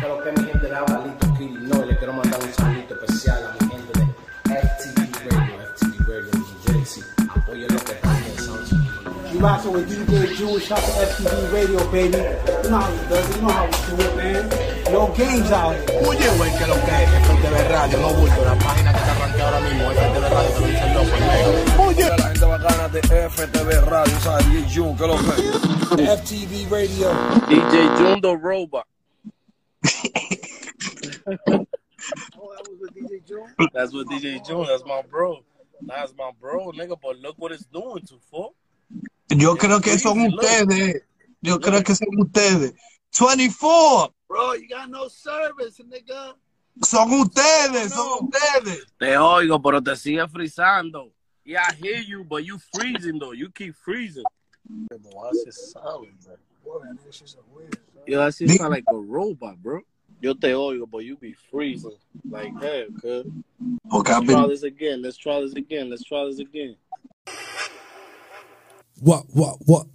Pero que mi gente Kill, no, le quiero mandar un saludito especial a mi gente de FTV Radio, FTV Radio New Jersey. Apoyen lo que están pensando. You rocking with DJ Jewish, shout to FTV Radio, baby. You know how does it, you know how we do it, man. No games out here. Oye, güey, que lo que es FTV Radio, no bulto, la página que está arranqueada ahora mismo, FTV Radio, te lo dice el loco, el negro. Oye, la gente bacana de FTV Radio, ¿sabes? DJ Jun, que lo que es. FTV Radio. DJ Jun the Robot. Oh, that's what DJ Jun, that's my bro. That's my bro, nigga, but look what it's doing to fuck. Yo creo que son ustedes. Yo creo que son ustedes. 24. Bro, you got no service, nigga. Son ustedes, son ustedes. Te oigo, pero te sigue frizando. Yeah, I hear you, but you freezing though. You keep freezing. Why is it silent, bro? Yo, that shit sound like a robot, bro. Yo te oigo, but you be freezing. Like, hey, cuz. Okay, I've Let's try been, this again. Let's try this again. Let's try this again. What, what, what?